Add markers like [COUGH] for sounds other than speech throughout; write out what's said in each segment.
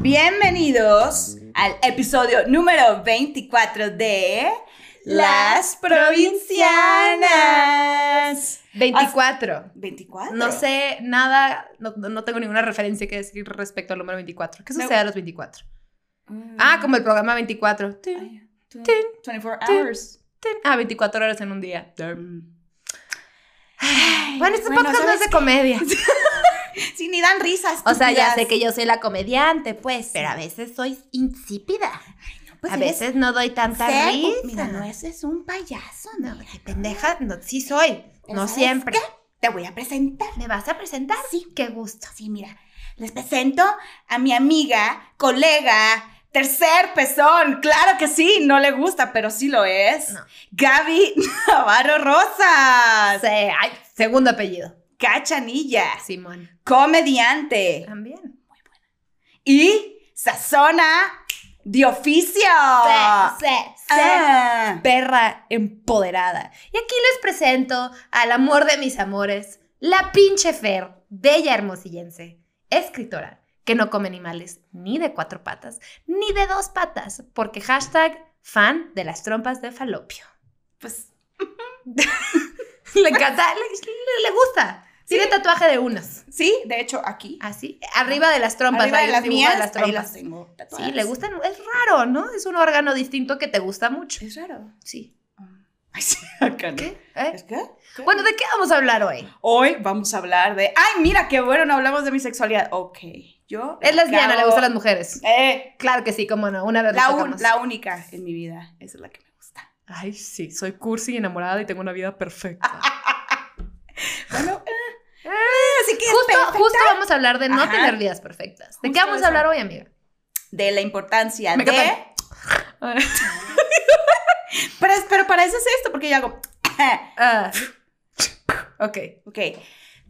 Bienvenidos al episodio número 24 de Las Provincianas. 24. 24. No sé nada, no, no tengo ninguna referencia que decir respecto al número 24. ¿Qué sucede a los 24? Mm. Ah, como el programa 24. Tin, Ay, tw- tin, 24 tin. hours. Ah, 24 horas en un día. Mm. Bueno, este Bueno, podcast no es ¿sabes de comedia. [LAUGHS] [LAUGHS] Sí, ni dan risas. O sea, ya sé que yo soy la comediante, pues, pero a veces soy insípida. Pues a veces no doy tanta ser- risa. Mira, no, ese es un payaso, No, mira. pendeja, no, sí soy. Pero No ¿sabes siempre. qué? Te voy a presentar. ¿Me vas a presentar? Sí. Qué gusto. Sí, mira, les presento a mi amiga, colega, tercer pezón. Claro que sí, no le gusta, pero sí lo es. No. Gaby [LAUGHS] Navarro Rosas. Sí, ay, segundo apellido. Cachanilla. Simón. Comediante. También. Y sazona de oficio. Sí, sí, sí. Ah. perra empoderada. Y aquí les presento al amor de mis amores, la pinche Fer, bella hermosillense, escritora, que no come animales ni de cuatro patas, ni de dos patas, porque hashtag fan de las trompas de falopio. Pues [LAUGHS] Le encanta, le gusta. Tiene tatuaje de unos. sí, de hecho, aquí. Así, arriba de las trompas. Arriba de las mías, de las ahí trompas. las tengo tatuadas. Sí, le gustan. Es raro, ¿no? Es un órgano distinto que te gusta mucho. Es raro. Sí. [LAUGHS] Ay, sí, acá no. ¿Qué? ¿Eh? ¿Es que? ¿Qué? Bueno, ¿de qué vamos a hablar hoy? Hoy vamos a hablar de. ¡Ay, mira qué bueno! No hablamos de mi sexualidad. Ok. Yo. Es lesbiana, le acabo- gustan las mujeres. Eh, Claro que sí, cómo no. Una vez la, un- la única en mi vida. Esa es la que me gusta. Ay, sí, soy cursi y enamorada y tengo una vida perfecta. [LAUGHS] Bueno, así que. justo, vamos a hablar de no Ajá. tener vidas perfectas. ¿De qué vamos eso. a hablar hoy, amiga? De la importancia Me de. [LAUGHS] Pero, pero para eso es esto, porque yo hago. [LAUGHS] Ah. ok. ok.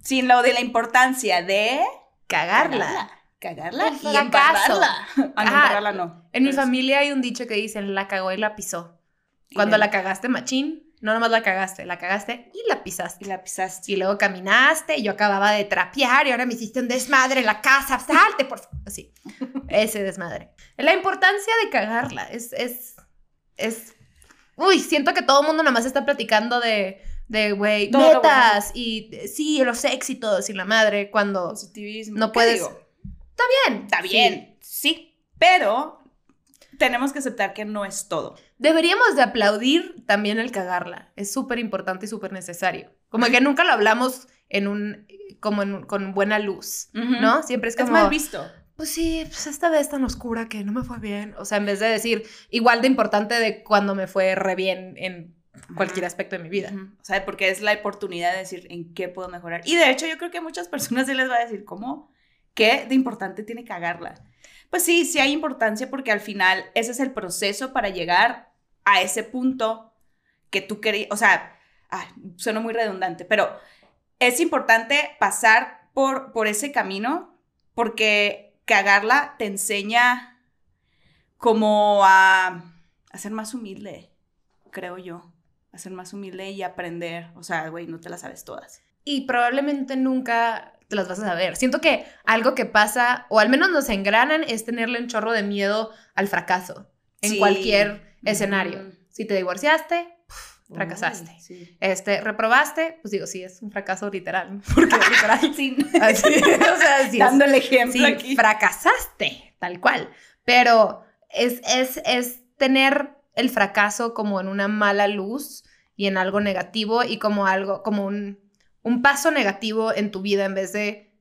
Sin lo de la importancia de. Cagarla. Cagarla. El y embarrarla. Ah, no. En mi sí. familia hay un dicho que dicen la cagó y la pisó. Cuando la cagaste machín, no nomás la cagaste, la cagaste y la pisaste. Y la pisaste. Y luego caminaste y yo acababa de trapear y ahora me hiciste un desmadre en la casa. Salte, por favor. Así. Ese desmadre. La importancia de cagarla es, es, es... Uy, siento que todo el mundo nomás está platicando de, de, güey, metas y sí, los éxitos y la madre cuando... Positivismo. No ¿Qué puedes- digo? Está bien. Está sí. bien, sí. Pero tenemos que aceptar que no es todo. Deberíamos de aplaudir también el cagarla. Es súper importante y súper necesario. Como que nunca lo hablamos en un... como en un- con buena luz, ¿no? Siempre es Es como... mal visto. Pues sí, pues esta vez tan oscura que no me fue bien. O sea, en vez de decir igual de importante de cuando me fue re bien en cualquier aspecto de mi vida. Ujú. O sea, porque es la oportunidad de decir en qué puedo mejorar. Y de hecho, yo creo que a muchas personas se les va a decir, ¿cómo? ¿Qué de importante tiene cagarla? Pues sí, sí hay importancia porque al final ese es el proceso para llegar a ese punto que tú querías. O sea, suena muy redundante, pero es importante pasar por, por ese camino porque cagarla te enseña como a, a ser más humilde, creo yo. A ser más humilde y aprender. O sea, güey, no te las sabes todas. Y probablemente nunca te las vas a saber. Siento que algo que pasa, o al menos nos engranan, es tenerle un chorro de miedo al fracaso en Sí. cualquier escenario. Si te divorciaste, puf, fracasaste. Sí. Este, reprobaste, pues digo, sí, es un fracaso literal. [LAUGHS] Porque [LAUGHS] literal. Sí. Así, o sea, [LAUGHS] sí es- Dando el ejemplo sí, aquí. fracasaste, tal cual. Pero es, es, es tener el fracaso como en una mala luz y en algo negativo y como algo, como un, un paso negativo en tu vida en vez de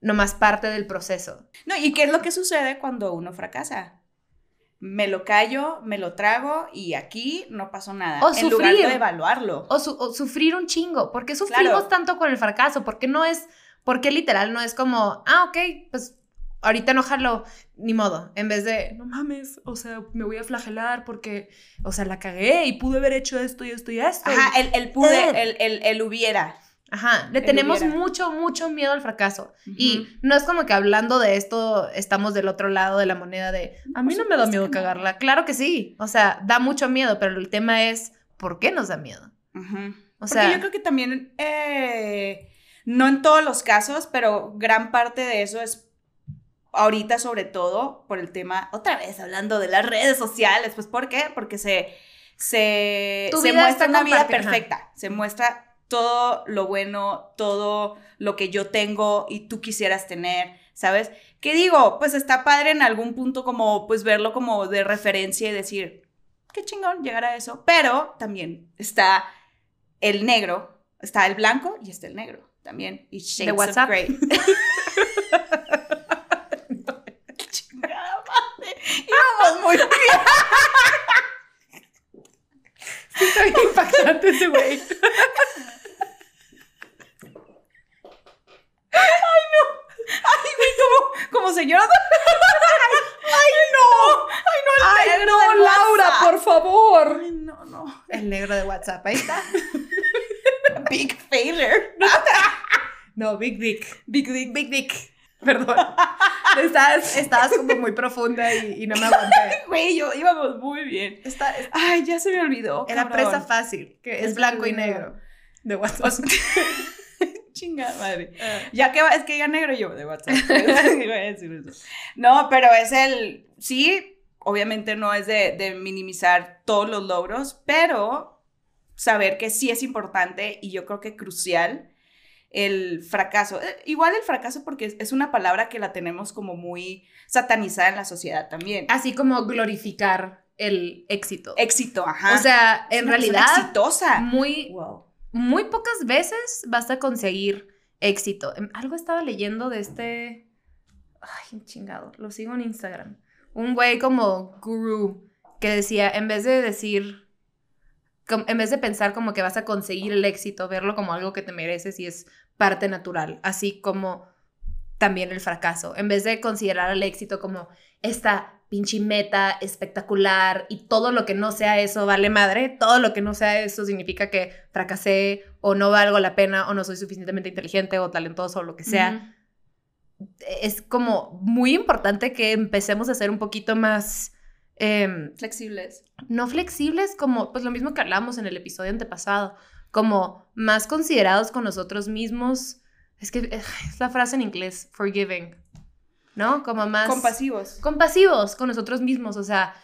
nomás parte del proceso. No, ¿y qué es lo que sucede cuando uno fracasa? Me lo callo, me lo trago y aquí no pasó nada. O en lugar sufrir. de evaluarlo. O, su- o sufrir un chingo. ¿Por qué sufrimos Claro. tanto con el fracaso? ¿Por qué no es, por qué literal no es como, ah, ok, pues ahorita enojarlo, ni modo, en vez de, no mames, o sea, me voy a flagelar porque, o sea, la cagué y pude haber hecho esto y esto y esto. Ajá, el, el pude, Eh. el, el, el hubiera. Ajá, le tenemos hubiera. mucho, mucho miedo al fracaso. Y no es como que hablando de esto estamos del otro lado de la moneda de, a mí Por no me da miedo cagarla. Claro que sí, o sea, da mucho miedo, pero el tema es, ¿por qué nos da miedo? Ujú. O Porque sea, yo creo que también, eh, no en todos los casos, pero gran parte de eso es ahorita sobre todo por el tema, otra vez hablando de las redes sociales, pues ¿por qué? Porque se, se, Tu se muestra una vida ajá. perfecta, se muestra todo lo bueno, todo lo que yo tengo y tú quisieras tener, ¿sabes? ¿Qué digo? Pues está padre en algún punto como pues verlo como de referencia y decir, qué chingón llegar a eso, pero también está el negro, está el blanco y está el negro también. Y shades of WhatsApp. gray. [LAUGHS] [LAUGHS] Chingada madre. Íbamos muy bien. Está bien impactante ese güey. [LAUGHS] Ay, güey, como, como señora. [LAUGHS] Ay, no. Ay, no, el negro del WhatsApp. favor. Ay, no, no. El negro de WhatsApp, ahí está. [LAUGHS] Big failure. No, Big Dick. Big dick. Big Dick. Perdón. [LAUGHS] Estabas, estabas como muy profunda y, y no me aguanté. Güey, yo íbamos muy bien. Esta, Ay, ya se me olvidó. era cabrón. presa fácil, que es se blanco y negro. De WhatsApp. Chingada madre. Ah. Ya que va, es que ya negro yo de WhatsApp. [LAUGHS] Iba a decir eso. No, pero es el. Sí, obviamente no es de, de minimizar todos los logros, pero saber que sí es importante y yo creo que crucial el fracaso. Eh, Igual el fracaso porque es, una palabra que la tenemos como muy satanizada en la sociedad también. Así como glorificar el éxito. Éxito, ajá. O sea, en realidad, exitosa. muy, Wow. Muy pocas veces vas a conseguir éxito. Em, Algo estaba leyendo de este. Ay, chingado. Lo sigo en Instagram. Un güey como guru que decía, en vez de decir. En vez de pensar como que vas a conseguir el éxito, verlo como algo que te mereces y es parte natural, así como también el fracaso. En vez de considerar el éxito como esta pinche meta espectacular y todo lo que no sea eso vale madre, todo lo que no sea eso significa que fracasé o no valgo la pena o no soy suficientemente inteligente o talentoso o lo que sea. Es como muy importante que empecemos a ser un poquito más... em, Flexibles. no flexibles, como pues lo mismo que hablamos en el episodio antepasado, como más considerados con nosotros mismos. Es que es la frase en inglés, forgiving, ¿no? Como más Compasivos. compasivos con nosotros mismos, o sea,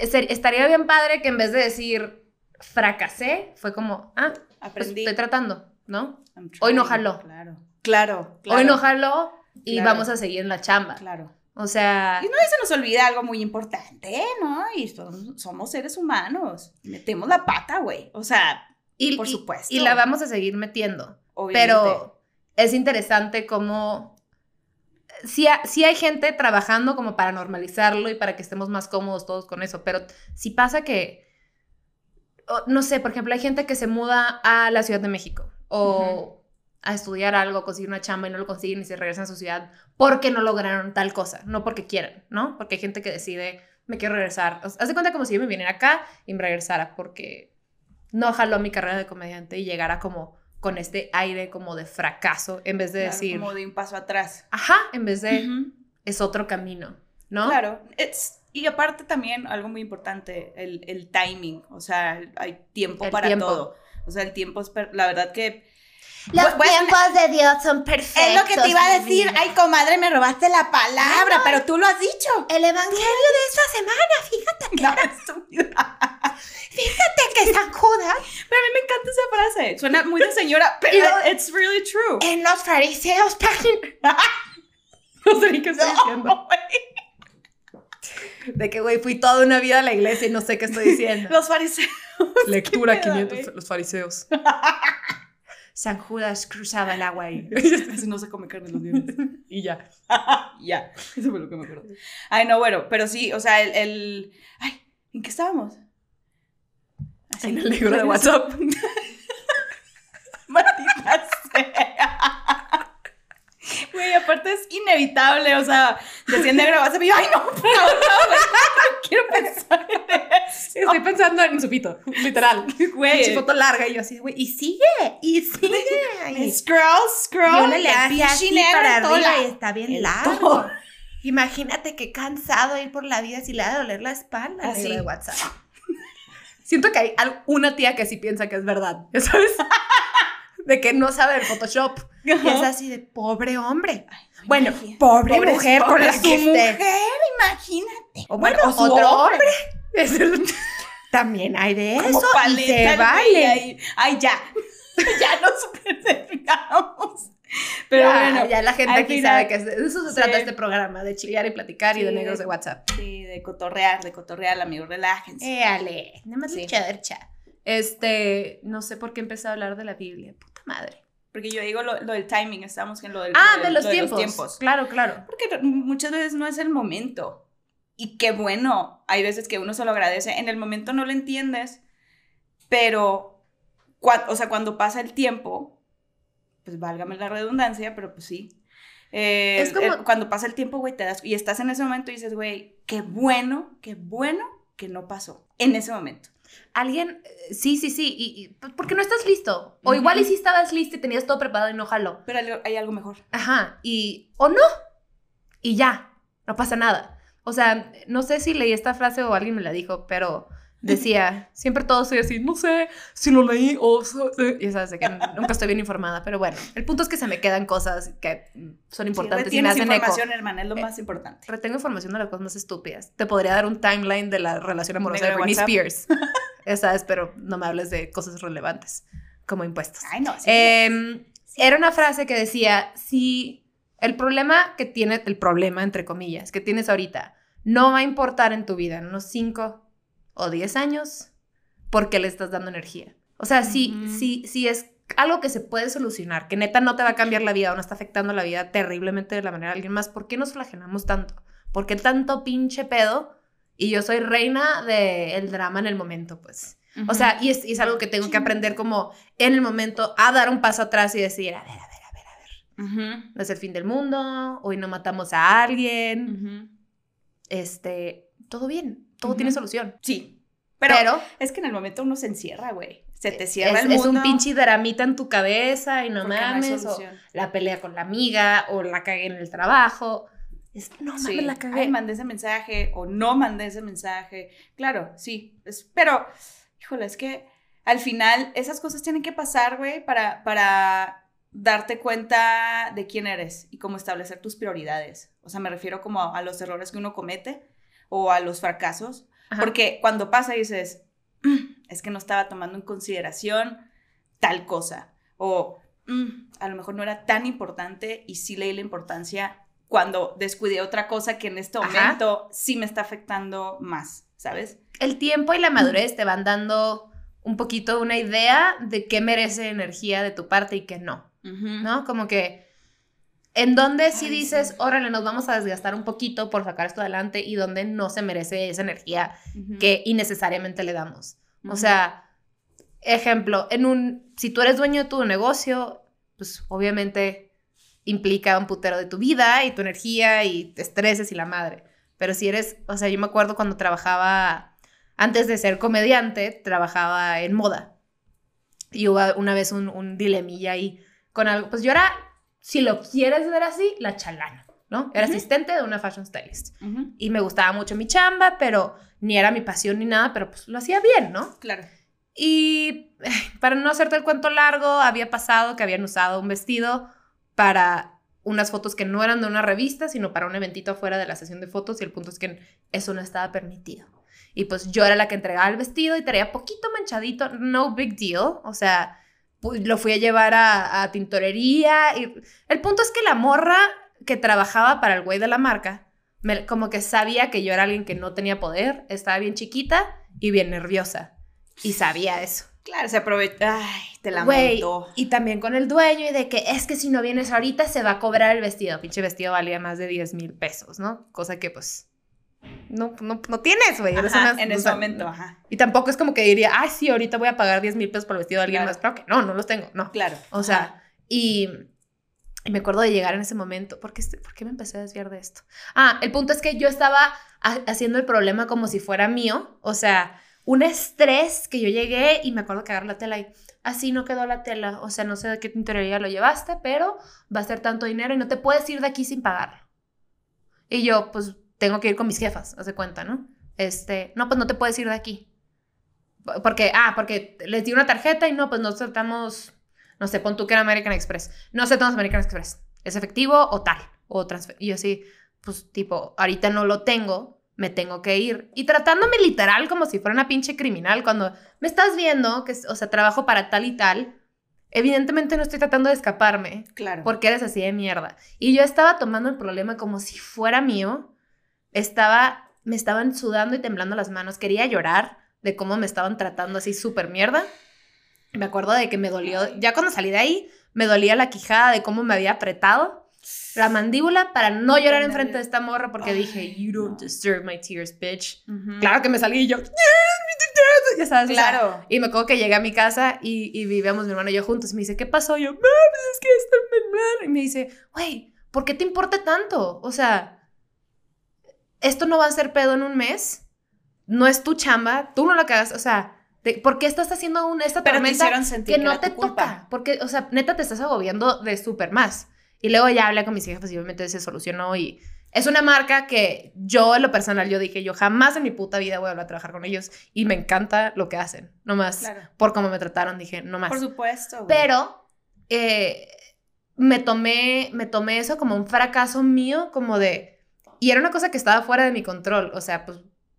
estaría bien padre que en vez de decir fracasé, fue como, ah, pues Aprendí. estoy tratando, ¿no? Hoy no jaló. Claro. Claro. claro. Hoy no jaló y Claro. vamos a seguir en la chamba. Claro. O sea, Y no se nos olvida algo muy importante, ¿no? Y son- somos seres humanos. Metemos la pata, güey. O sea, y, por y- supuesto. y la vamos a seguir metiendo. obviamente. Pero es interesante cómo sí, ha- sí hay gente trabajando como para normalizarlo y para que estemos más cómodos todos con eso, pero sí pasa que, no sé, por ejemplo, hay gente que se muda a la Ciudad de México o a estudiar algo, conseguir una chamba y no lo consiguen y se regresan a su ciudad porque no lograron tal cosa, no porque quieran, ¿no? Porque hay gente que decide, me quiero regresar. O sea, haz de cuenta como si yo me viniera acá y me regresara porque no jaló mi carrera de comediante y llegara como con este aire como de fracaso en vez de Claro, decir, Como de un paso atrás. ajá, en vez de es otro camino, ¿no? Claro. Y aparte también algo muy importante, el, el timing. O sea, hay tiempo El para tiempo. todo. O sea, el tiempo es, per- la verdad que... Los tiempos de Dios son perfectos. Es lo que te iba a decir. Ay, comadre, me robaste la palabra, no. pero tú lo has dicho. El evangelio de esta semana, fíjate, [LAUGHS] No, estúpida. fíjate que San Judas Pero a mí me encanta esa frase. Suena muy de señora, [LAUGHS] pero Y lo- it's really true. en los fariseos página. [LAUGHS] No sé ni qué estoy diciendo. Güey. De que, güey, fui toda una vida a la iglesia y no sé qué estoy diciendo. [LAUGHS] Los fariseos. Lectura ¿Qué pedo, 500, güey? los fariseos. San Judas cruzaba el agua. Así no se come carne los viernes. y ya. ya, eso fue lo que me acuerdo. Ay, no, bueno, pero sí, o sea, el. el- Ay, ¿en qué estábamos? Así, En el negro de WhatsApp. [LAUGHS] Maldita sea. Güey, aparte es inevitable, o sea, decía negro de WhatsApp y yo, ay, no, por favor, no, quiero pensar en eso. Estoy pensando en su pito, literal. Güey, Su foto larga y yo así, güey, y sigue, y sigue. Scroll, scroll, y uno le hace así para arriba y está bien En largo. Imagínate qué cansado ir por la vida si le ha de doler la espalda al Así. negro de WhatsApp. Siento que hay una tía que sí piensa que es verdad, ¿ya ¿sabes? [LAUGHS] de que no sabe el Photoshop. Y es así de pobre hombre. Ay, Bueno, pobre Pobre- mujer con pobre la su que esté. mujer, imagínate. O bueno, o su otro hombre. hombre. [LAUGHS] Es el- También hay de Como eso y paleta se el güey vale. Ay, ya. [LAUGHS] ya nos [LAUGHS] superamos. Pero ya, bueno. ya la gente aquí final- sabe que de eso se Sí. trata este programa, de chillar y platicar y de negros de- de WhatsApp. Sí, de cotorrear, de cotorrear, amigos, relájense. Éale, nada más Sí. chercha. Este, no sé por qué empecé a hablar de la Biblia, puta madre. Porque yo digo lo, lo del timing, estamos en lo del Ah, lo de los lo tiempos. Claro, claro. Porque muchas veces no es el momento. Y qué bueno, hay veces que uno se lo agradece. En el momento no lo entiendes, pero, cua- o sea, cuando pasa el tiempo, pues válgame la redundancia, pero pues sí. Eh, Es como- eh, cuando pasa el tiempo, güey, te das, y estás en ese momento y dices, güey, qué bueno, qué bueno que no pasó en ese momento. Alguien, eh, sí, sí, sí, y, y, pues, porque no estás listo. O igual y si estabas listo y tenías todo preparado y no jaló. Pero hay algo mejor. Ajá, y, o no, y ya, no pasa nada. O sea, no sé si leí esta frase o alguien me la dijo, pero decía, siempre todo soy así, no sé si lo leí o... so- eh", Y sabes, de que nunca estoy bien informada, pero bueno, el punto es que se me quedan cosas que son importantes sí, y me hacen eco. información, hermana, es lo Eh, más importante. Retengo información de las cosas más estúpidas. Te podría dar un timeline de la relación amorosa de Britney. Spears. [LAUGHS] Esa es, pero no me hables de cosas relevantes, como impuestos. Ay, no. sí. Em, era una frase que decía, si el problema que tiene, el problema, entre comillas, que tienes ahorita, no va a importar en tu vida en unos 5 o 10 años, porque le estás dando energía. O sea, si, si, si es algo que se puede solucionar, que neta no te va a cambiar la vida o no está afectando la vida terriblemente de la manera de alguien más, ¿por qué nos flagelamos tanto? ¿Por qué tanto pinche pedo? Y yo soy reina del drama en el momento, pues. O sea, y es, y es algo que tengo que aprender como en el momento a dar un paso atrás y decir, a ver, a ver, a ver, a ver. No es el fin del mundo, hoy no matamos a alguien, este, todo bien, todo tiene solución. Sí. Pero, Pero, es que en el momento uno se encierra, güey. Se te cierra es, el es mundo. un pinche dramita en tu cabeza y no porque no mames, o la pelea con la amiga, o la cagué en el trabajo. Es, no mames, Sí. la cagué. Ay, mandé ese mensaje o no mandé ese mensaje. Claro, sí. es- pero, híjole, es que al final esas cosas tienen que pasar, güey, para, para darte cuenta de quién eres y cómo establecer tus prioridades. O sea, me refiero como a, a los errores que uno comete o a los fracasos. Ajá. Porque cuando pasa dices, "Mm, es que no estaba tomando en consideración tal cosa. O "Mm, a lo mejor no era tan importante y sí leí la importancia cuando descuidé otra cosa que en este Ajá. momento sí me está afectando más, ¿sabes? el tiempo y la madurez te van dando un poquito una idea de qué merece energía de tu parte y qué no. ¿no? Como que en donde sí dices, órale, nos vamos a desgastar un poquito por sacar esto adelante y donde no se merece esa energía Ujú. que innecesariamente le damos. O Ujú. sea, ejemplo, en un, si tú eres dueño de tu negocio, pues obviamente implica un putero de tu vida y tu energía y te estreses y la madre. Pero si eres, o sea, yo me acuerdo cuando trabajaba, antes de ser comediante, trabajaba en moda. Y hubo una vez un, un dilemilla ahí con algo. Pues yo era, si lo quieres ver así, la chalana, ¿no? Era asistente de una fashion stylist. Y me gustaba mucho mi chamba, pero ni era mi pasión ni nada, pero pues lo hacía bien, ¿no? Claro. Y para no hacerte el cuento largo, había pasado que habían usado un vestido para unas fotos que no eran de una revista, sino para un eventito afuera de la sesión de fotos y el punto es que eso no estaba permitido. Y pues yo era la que entregaba el vestido y traía poquito manchadito, no big deal, o sea, lo fui a llevar a, a tintorería y el punto es que la morra que trabajaba para el güey de la marca, me- como que sabía que yo era alguien que no tenía poder, estaba bien chiquita y bien nerviosa. Y sabía eso. Claro, se aprovecha. Ay, te la Güey, y también con el dueño y de que es que si no vienes ahorita se va a cobrar el vestido. Pinche vestido valía más de 10 mil pesos, ¿no? Cosa que pues no, no, no tienes, güey. En ese momento, ajá. Y tampoco es como que diría, ay, sí, ahorita voy a pagar 10 mil pesos por el vestido de alguien Claro. más. Claro que no, no los tengo, no. Claro. O sea, y, y me acuerdo de llegar en ese momento. ¿Por qué, ¿Por qué me empecé a desviar de esto? Ah, el punto es que yo estaba ha- haciendo el problema como si fuera mío. O sea, un estrés que yo llegué y me acuerdo que agarré la tela y así no quedó la tela. O sea, no sé de qué tintorería lo llevaste, pero va a ser tanto dinero y no te puedes ir de aquí sin pagarlo. Y yo, pues, tengo que ir con mis jefas, hace cuenta, ¿no? Este, no, pues no te puedes ir de aquí. Porque, ah, porque les di una tarjeta y no, pues nosotros estamos No sé, pon tú que era American Express. No tomas American Express. ¿Es efectivo o tal? O transfer. Y yo así, pues tipo, ahorita no lo tengo, me tengo que ir. Y tratándome literal como si fuera una pinche criminal, cuando me estás viendo, que, o sea, trabajo para tal y tal, evidentemente no estoy tratando de escaparme. Claro. Porque eres así de mierda. Y yo estaba tomando el problema como si fuera mío. Estaba, me estaban sudando y temblando las manos. Quería llorar de cómo me estaban tratando así súper mierda. Me acuerdo de que me dolió, ya cuando salí de ahí, me dolía la quijada de cómo me había apretado la mandíbula para no llorar enfrente de esta morra porque dije, you don't deserve my tears, bitch. Claro que me salí y yo, ya sabes, claro. y me acuerdo que llegué a mi casa y, y vivíamos mi hermano y yo juntos. Y me dice, ¿qué pasó? Y yo, pues es que está mal. Y me dice, güey, ¿por qué te importa tanto? O sea, esto no va a ser pedo en un mes. No es tu chamba, tú no lo hagas, o sea, ¿por qué estás haciendo un, esta Pero tormenta te sentir que, que no te culpa. toca? Porque, o sea, neta te estás agobiando de súper más. Y luego ya hablé con mis hijas, pues y obviamente se solucionó y es una marca que yo en lo personal yo dije, yo jamás en mi puta vida voy a volver a trabajar con ellos y me encanta lo que hacen, nomás Claro. por cómo me trataron, dije, no más. Por supuesto. güey. Pero eh, me, tomé, me tomé eso como un fracaso mío, como de... Y era una cosa que estaba fuera de mi control, o sea, pues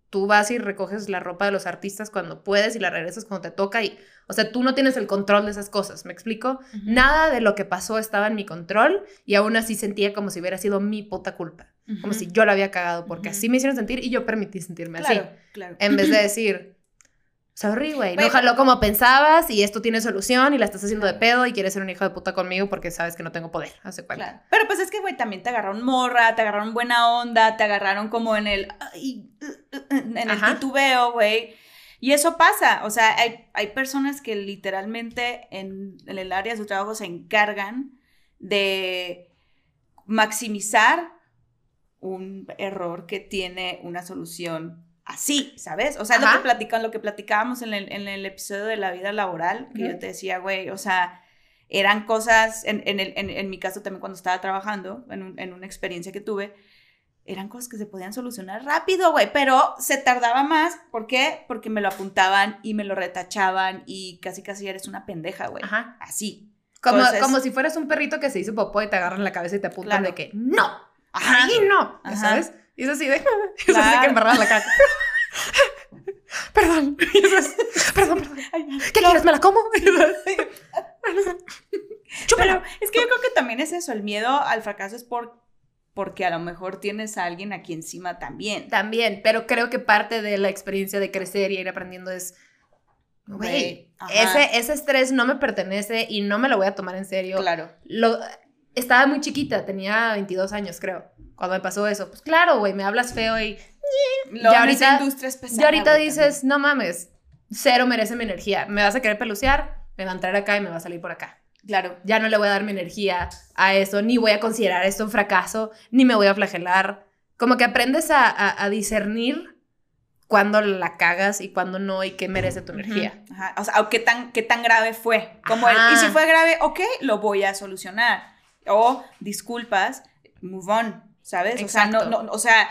tú vas y recoges la ropa de los artistas cuando puedes y la regresas cuando te toca y, o sea, tú no tienes el control de esas cosas, ¿me explico? Nada de lo que pasó estaba en mi control y aún así sentía como si hubiera sido mi puta culpa, como si yo la había cagado, porque así me hicieron sentir y yo permití sentirme Claro, así, claro. en vez de [CLEARS THROAT] decir, sorry, güey, no jaló como pensabas y esto tiene solución y la estás haciendo de pedo y quieres ser un hijo de puta conmigo porque sabes que no tengo poder, hace cuenta. Claro. Pero pues es que, güey, también te agarraron morra, te agarraron buena onda, te agarraron como en el. uh, uh, uh, en el Ajá. titubeo, güey. Y eso pasa. O sea, hay, hay personas que literalmente en, en el área de su trabajo se encargan de maximizar un error que tiene una solución así, ¿sabes? O sea, lo que platican, lo que platicábamos en el, en el episodio de la vida laboral, que yo te decía, güey, o sea, eran cosas, en, en, el- en- mi caso también cuando estaba trabajando, en, un- en una experiencia que tuve, eran cosas que se podían solucionar rápido, güey, pero se tardaba más. ¿Por qué? Porque me lo apuntaban y me lo retachaban y casi casi eres una pendeja, güey. Ajá. Así. Como, Entonces- como si fueras un perrito que se hizo popó y te agarran la cabeza y te apuntan Claro. de que no, Ajá. ahí no, Ajá. ¿sabes? Y es así de, [LAUGHS] es así que embarras la caca. [LAUGHS] perdón, Y perdón, perdón. [LAUGHS] ¿Qué quieres? ¿Me la como? Pero es que yo creo que también es eso, el miedo al fracaso es por, porque a lo mejor tienes a alguien aquí encima también. También, pero creo que parte de la experiencia de crecer y ir aprendiendo es, güey, ese, ese estrés no me pertenece y no me lo voy a tomar en serio. Claro. Lo, estaba muy chiquita, tenía 22 años, creo, cuando me pasó eso. Pues claro, güey, me hablas feo y Lo, Ya ahorita- industria es pesada, Y ahorita güey, dices, no mames, cero merece mi energía. Me vas a querer pelucear, me va a entrar acá y me va a salir por acá. Claro. Ya no le voy a dar mi energía a eso, ni voy a considerar esto un fracaso, ni me voy a flagelar. Como que aprendes a, a- a discernir cuándo la cagas y cuándo no y qué merece tu energía. Ajá. O sea, qué tan, qué tan grave fue. Como el, y si fue grave, ok, lo voy a solucionar. O disculpas, move on, ¿sabes? O sea, no, no, o sea,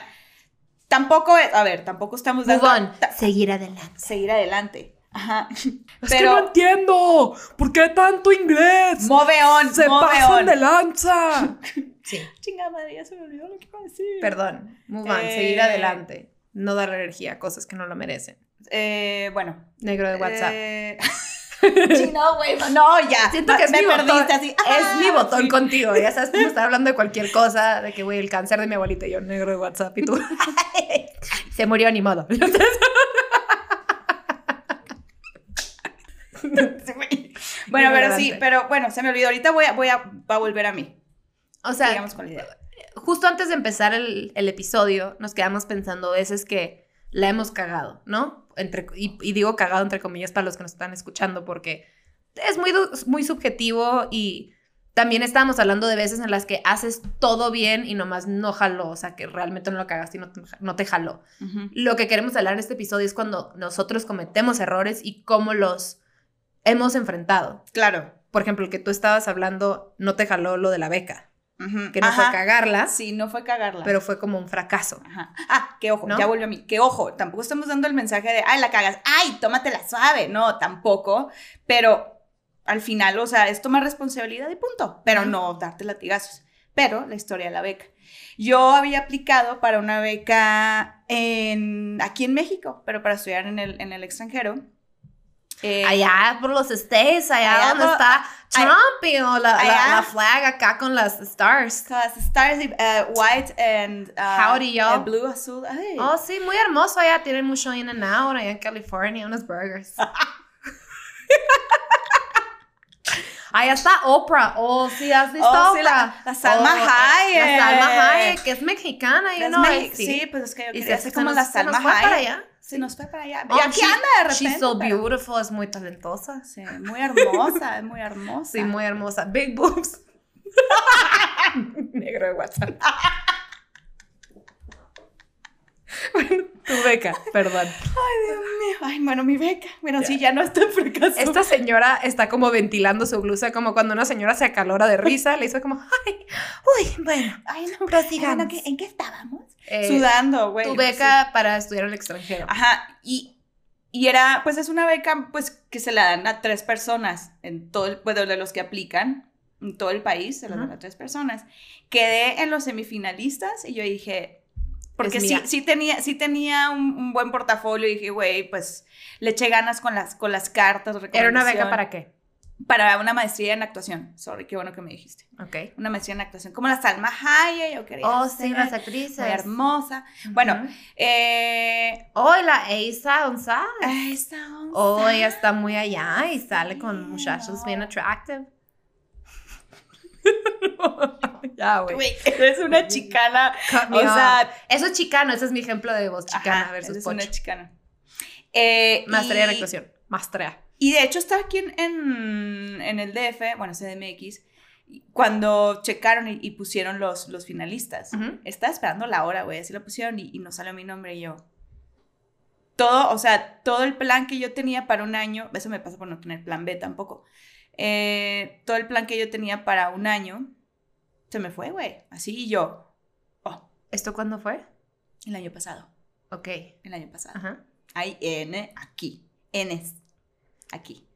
tampoco, es- a ver, tampoco estamos dando on, seguir adelante. seguir adelante. Ajá. [LAUGHS] Es que Pero- no entiendo. ¿Por qué tanto inglés? Move on, Se move pasan on. de lanza. [LAUGHS] Sí, Chingada madre, ya se me olvidó lo que iba a decir. perdón. Move on, Eh. seguir adelante. No darle energía a cosas que no lo merecen. Eh, bueno. Negro de WhatsApp. Eh, [LAUGHS] sí, [LAUGHS] no, güey, no, ya. Siento que es me mi perdiste botón. así. Es mi botón sí. contigo. Ya sabes, como [LAUGHS] estar hablando de cualquier cosa, de que, güey, el cáncer de mi abuelita y yo, negro de WhatsApp, y tú. [LAUGHS] Se murió, ni modo. Bueno, pero sí, pero bueno, se me olvidó. Ahorita voy a, voy a, va a volver a mí. O sea, con la idea. justo antes de empezar el, el episodio, nos quedamos pensando veces que la hemos cagado, ¿no? Entre, y, y digo cagado entre comillas para los que nos están escuchando, porque es muy, muy subjetivo y también estábamos hablando de veces en las que haces todo bien y nomás no jaló, o sea, que realmente no lo cagaste y no te, no te jaló. Lo que queremos hablar en este episodio es cuando nosotros cometemos errores y cómo los hemos enfrentado. Claro. Por ejemplo, el que tú estabas hablando no te jaló lo de la beca, Que no Ajá. fue cagarla, Sí, no fue cagarla. pero fue como un fracaso. Ajá. Ah, que ojo, ¿No? ya volvió a mí. Que ojo, tampoco estamos dando el mensaje de, ay, la cagas, ay, tómatela suave. No, tampoco. Pero al final, o sea, es tomar responsabilidad y punto, pero no darte latigazos. Pero la historia de la beca. Yo había aplicado para una beca en, aquí en México, pero para estudiar en el, en el extranjero. Eh, Allá por los States, allá, allá donde por- está Trump y o la, la, la flag acá con las stars. Because stars, uh, white and uh, Howdy, yo. eh, blue, azul. Ay. Oh, sí, muy hermoso allá. Tienen mucho in and out allá en California, unos burgers. [LAUGHS] Allá está Oprah. Oh, sí, has visto Oh, sí, Oprah. la- la Salma Oh, Hayek. La Salma Hayek, que es mexicana, you Es know. Mex- sí. sí, pues es que yo Y quería se como nos- la Salma fue para Hayek. allá. Se nos fue para allá. Oh, y aquí she- anda de repente. She's so pero- beautiful, es muy talentosa. Sí, muy hermosa, es muy hermosa. Sí, muy hermosa. Big boobs. [LAUGHS] Negro de WhatsApp. [LAUGHS] bueno, tu beca, perdón. Ay, Dios mío. Ay, bueno, mi beca. Bueno, sí, ya no está en fracaso. Esta señora está como ventilando su blusa, como cuando una señora se acalora de risa, le hizo como, ay, uy, bueno, Ay, no. prosigamos. Bueno, ¿qué- ¿En qué estábamos? Eh, Sudando, güey. tu beca para estudiar en el extranjero. Ajá, y, y era, pues es una beca, pues, que se la dan a tres personas en todo el, bueno, de los que aplican en todo el país, se la dan a tres personas. Quedé en los semifinalistas y yo dije, porque Es sí, sí tenía, sí tenía un, un buen portafolio y dije, güey, pues le eché ganas con las, con las cartas. ¿Era una beca para qué? Para una maestría en actuación. Sorry, qué bueno que me dijiste. Ok. Una maestría en actuación. Como la Salma Hayek, yo quería Oh, ser sí, las muy actrices. hermosa. Bueno, eh... Oh, la González. ay, esta Oh, ella está muy allá y sale con muchachos bien attractive. [LAUGHS] [LAUGHS] ya, güey. Eres una chicana. O sea, Eso es chicano, ese es mi ejemplo de voz chicana ajá, versus eres pocho. una chicana. Eh, Maestría y- actuación. Maestría. Y de hecho estaba aquí en, en, en el DF, bueno, CDMX, cuando checaron y, y pusieron los, los finalistas. Estaba esperando la hora, güey, así lo pusieron y, y no salió mi nombre y yo. Todo, o sea, todo el plan que yo tenía para un año, eso me pasa por no tener plan B tampoco. eh, todo el plan que yo tenía para un año se me fue, güey. Así y yo. Oh, ¿Esto cuándo fue? el año pasado. Ok. El año pasado. Ajá. Hay N aquí. N es aquí.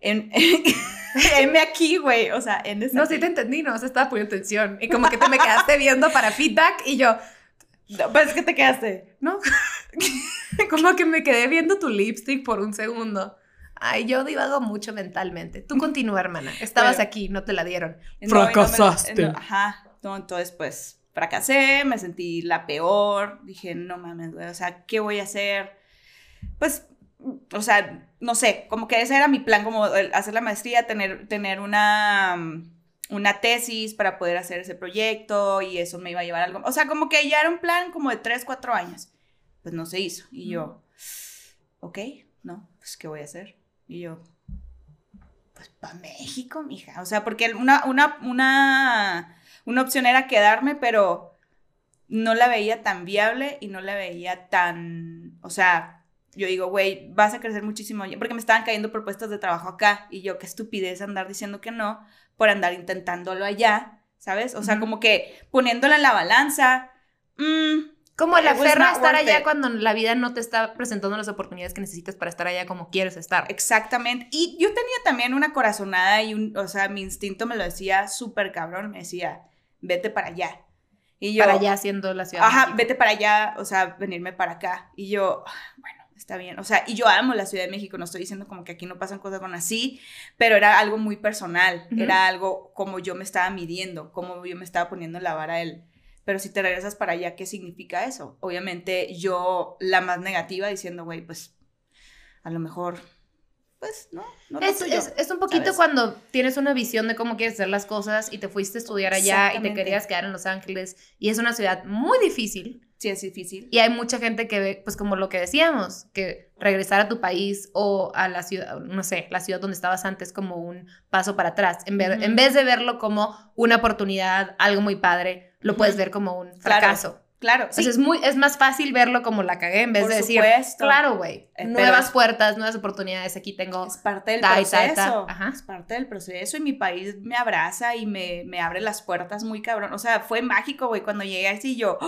En- [LAUGHS] M aquí, güey. O sea, N es No, aquí. sí te entendí, no, se estaba poniendo tensión. Y como que te me quedaste viendo para feedback y yo, No, pues es que te quedaste. ¿no? [LAUGHS] como que me quedé viendo tu lipstick por un segundo. Ay, yo divago mucho mentalmente. Tú [LAUGHS] continúa, hermana. Estabas Bueno. aquí, no te la dieron. No, y no me- Fracasaste. no, ajá. No, entonces, pues, fracasé, me sentí la peor. Dije, no mames, güey, o sea, ¿qué voy a hacer? Pues, o sea, no sé, como que ese era mi plan, como hacer la maestría, tener, tener una, mm, una tesis para poder hacer ese proyecto y eso me iba a llevar algo. O sea, como que ya era un plan como de 3, 4 años. Pues no se hizo. Y yo, ok, no, pues, ¿qué voy a hacer? Y yo, pues para México, mija. O sea, porque una, una, una, una opción era quedarme, pero no la veía tan viable y no la veía tan, o sea, yo digo, güey, vas a crecer muchísimo, porque me estaban cayendo propuestas de trabajo acá y yo, qué estupidez andar diciendo que no por andar intentándolo allá, ¿sabes? O sea, como que poniéndola en la balanza, mm, Como la ferra estar allá it. cuando la vida no te está presentando las oportunidades que necesitas para estar allá como quieres estar. Exactamente. Y yo tenía también una corazonada y un, o sea, mi instinto me lo decía súper cabrón, me decía, vete para allá. Y yo, para allá siendo la ciudad. ajá, vete para allá, o sea, venirme para acá. Y yo, "Ah, bueno, está bien. O sea, y yo amo la Ciudad de México, no estoy diciendo como que aquí no pasan cosas con así, pero era algo muy personal, era algo como yo me estaba midiendo, como yo me estaba poniendo la vara a él. Pero si te regresas para allá, ¿qué significa eso? Obviamente yo la más negativa diciendo, güey, pues a lo mejor, pues no, no lo Es, tuyo, es- es un poquito ¿sabes? cuando tienes una visión de cómo quieres hacer las cosas y te fuiste a estudiar allá y te querías quedar en Los Ángeles y es una ciudad muy difícil Sí, es difícil. y hay mucha gente que ve, pues como lo que decíamos, que regresar a tu país o a la ciudad, no sé, la ciudad donde estabas antes como un paso para atrás, en, ver- Ujú. en vez de verlo como una oportunidad, algo muy padre, lo puedes ver como un Claro, fracaso. Claro, O sea, sí, es, muy, es más fácil verlo como la cagué en vez por de decir, supuesto. claro, güey, Eh, nuevas puertas, nuevas oportunidades, aquí tengo... Es parte del Ta y ta y ta. proceso. Ajá. Es parte del proceso y mi país me abraza y me, me abre las puertas muy cabrón. O sea, fue mágico, güey, cuando llegué así yo,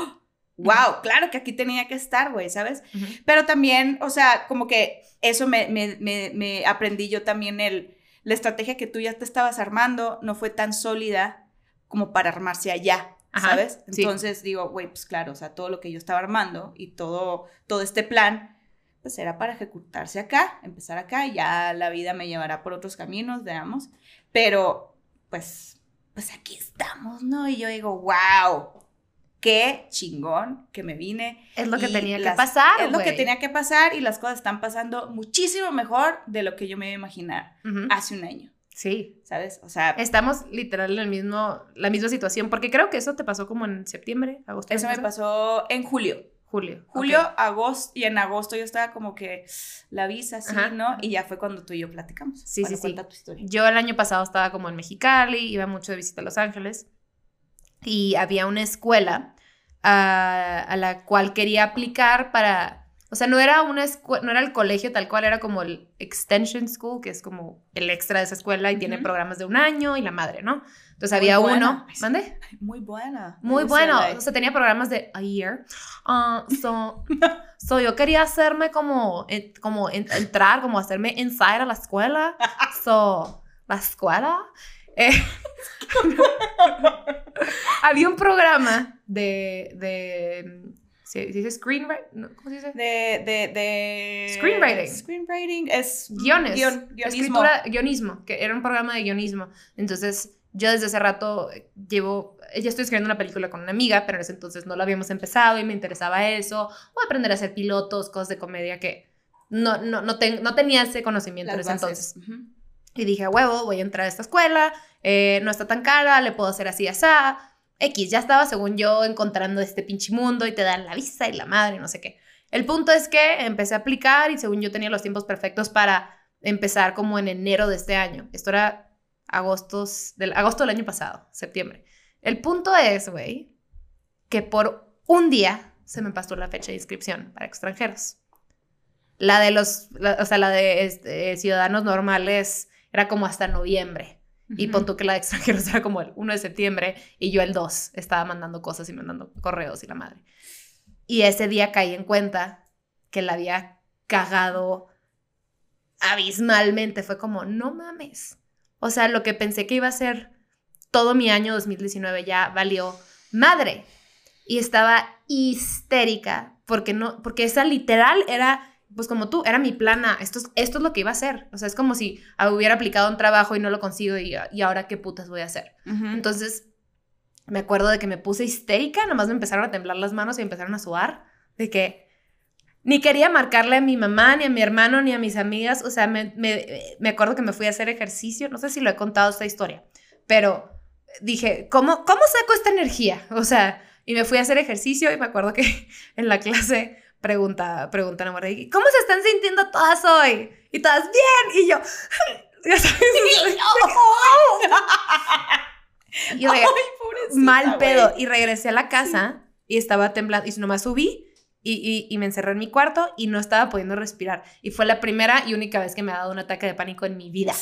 wow, claro que aquí tenía que estar, güey, ¿sabes? Pero también, o sea, como que eso me, me, me, me aprendí yo también el la estrategia que tú ya te estabas armando no fue tan sólida como para armarse allá, Ajá, ¿sabes? sí. Entonces digo, güey, pues claro, o sea, todo lo que yo estaba armando y todo, todo este plan, pues era para ejecutarse acá, empezar acá, y ya la vida me llevará por otros caminos, veamos. Pero, pues, pues aquí estamos, ¿no? Y yo digo, wow, qué chingón que me vine. Es lo que tenía que pasar, Es lo que tenía que pasar y las cosas están pasando muchísimo mejor de lo que yo me iba a imaginar hace un año, Sí. ¿sabes? O sea, Estamos literal en el mismo, la misma situación, porque creo que eso te pasó como en septiembre, agosto. eso me pasó en julio. Julio. Julio, agosto, y en agosto yo estaba como que la visa, sí, Ajá. ¿no? Y ya fue cuando tú y yo platicamos. Sí, Bueno, sí, tu historia. Yo el año pasado estaba como en Mexicali, iba mucho de visita a Los Ángeles y había una escuela a, a la cual quería aplicar para, o sea, no era una no era el colegio tal cual, era como el extension school, que es como el extra de esa escuela y tiene programas de un año y la madre, ¿no? Entonces había uno, ¿mande? Muy buena. Muy bueno, o sea, tenía programas de a year. Ah, so, [LAUGHS] so yo quería hacerme como, en- como en- entrar, como hacerme inside a la escuela. [LAUGHS] So, la escuela. eh, [LAUGHS] había un programa de, de ¿se dice screenwriting? ¿Cómo se dice? De, de, de... Screenwriting. Screenwriting es... Guiones. Guion, guionismo. Escritura, guionismo, que era un programa de guionismo. Entonces, yo desde hace rato llevo, ya estoy escribiendo una película con una amiga, pero en ese entonces no lo habíamos empezado y me interesaba eso, o aprender a hacer pilotos, cosas de comedia que no, no, no, ten- no tenía ese conocimiento en Las ese bases. entonces. Ujú. Y dije, huevo, voy a entrar a esta escuela, eh, no está tan cara, le puedo hacer así, así. X, ya estaba, según yo, encontrando este pinche mundo y te dan la visa y la madre, no sé qué. El punto es que empecé a aplicar y según yo tenía los tiempos perfectos para empezar como en enero de este año. Esto era agostos del, agosto del año pasado, septiembre. El punto es, güey, que por un día se me pasó la fecha de inscripción para extranjeros. La de los, o sea, la de este, ciudadanos normales era como hasta noviembre. Y pon tú que la [LAUGHS] de extranjeros era como el 1 de septiembre y yo el 2 estaba mandando cosas y mandando correos y la madre. Y ese día caí en cuenta que la había cagado abismalmente. Fue como, no mames. O sea, lo que pensé que iba a ser todo mi año 2019 ya valió madre. Y estaba histérica porque no, porque esa literal era, pues como tú, era mi plana. Esto es, esto es lo que iba a hacer. O sea, es como si hubiera aplicado un trabajo y no lo consigo y, y ahora qué putas voy a hacer. Entonces, me acuerdo de que me puse histérica, nomás me empezaron a temblar las manos y empezaron a sudar, de que ni quería marcarle a mi mamá, ni a mi hermano, ni a mis amigas, o sea, me, me, me acuerdo que me fui a hacer ejercicio, no sé si lo he contado esta historia, pero dije, ¿cómo, ¿cómo saco esta energía? O sea, y me fui a hacer ejercicio y me acuerdo que [LAUGHS] en la clase pregunta, preguntan a Mordi, ¿cómo se están sintiendo todas hoy? Y todas, bien, y yo, [LAUGHS] ya sabes, y re- [LAUGHS] Ay, mal pedo. Y regresé a la casa y estaba temblando. Y nomás subí y, y, y me encerré en mi cuarto y no estaba pudiendo respirar. Y fue la primera y única vez que me ha dado un ataque de pánico en mi vida.